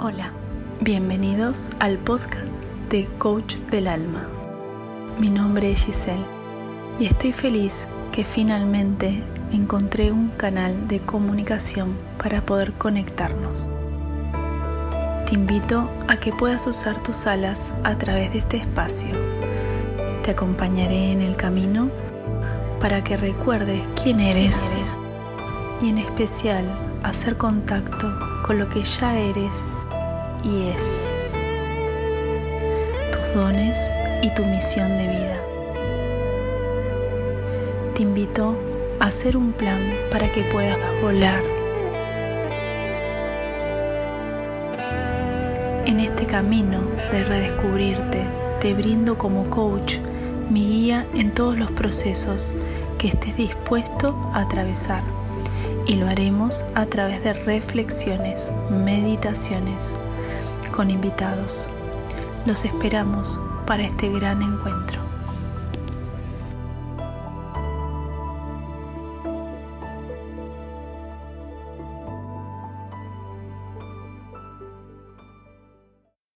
Hola, bienvenidos al podcast de Coach del Alma. Mi nombre es Giselle y estoy feliz que finalmente encontré un canal de comunicación para poder conectarnos. Te invito a que puedas usar tus alas a través de este espacio. Te acompañaré en el camino para que recuerdes quién eres y en especial hacer contacto con lo que ya eres y es tus dones y tu misión de vida. Te invito a hacer un plan para que puedas volar. En este camino de redescubrirte, te brindo como coach mi guía en todos los procesos que estés dispuesto a atravesar y lo haremos a través de reflexiones, meditaciones, con invitados. Los esperamos para este gran encuentro.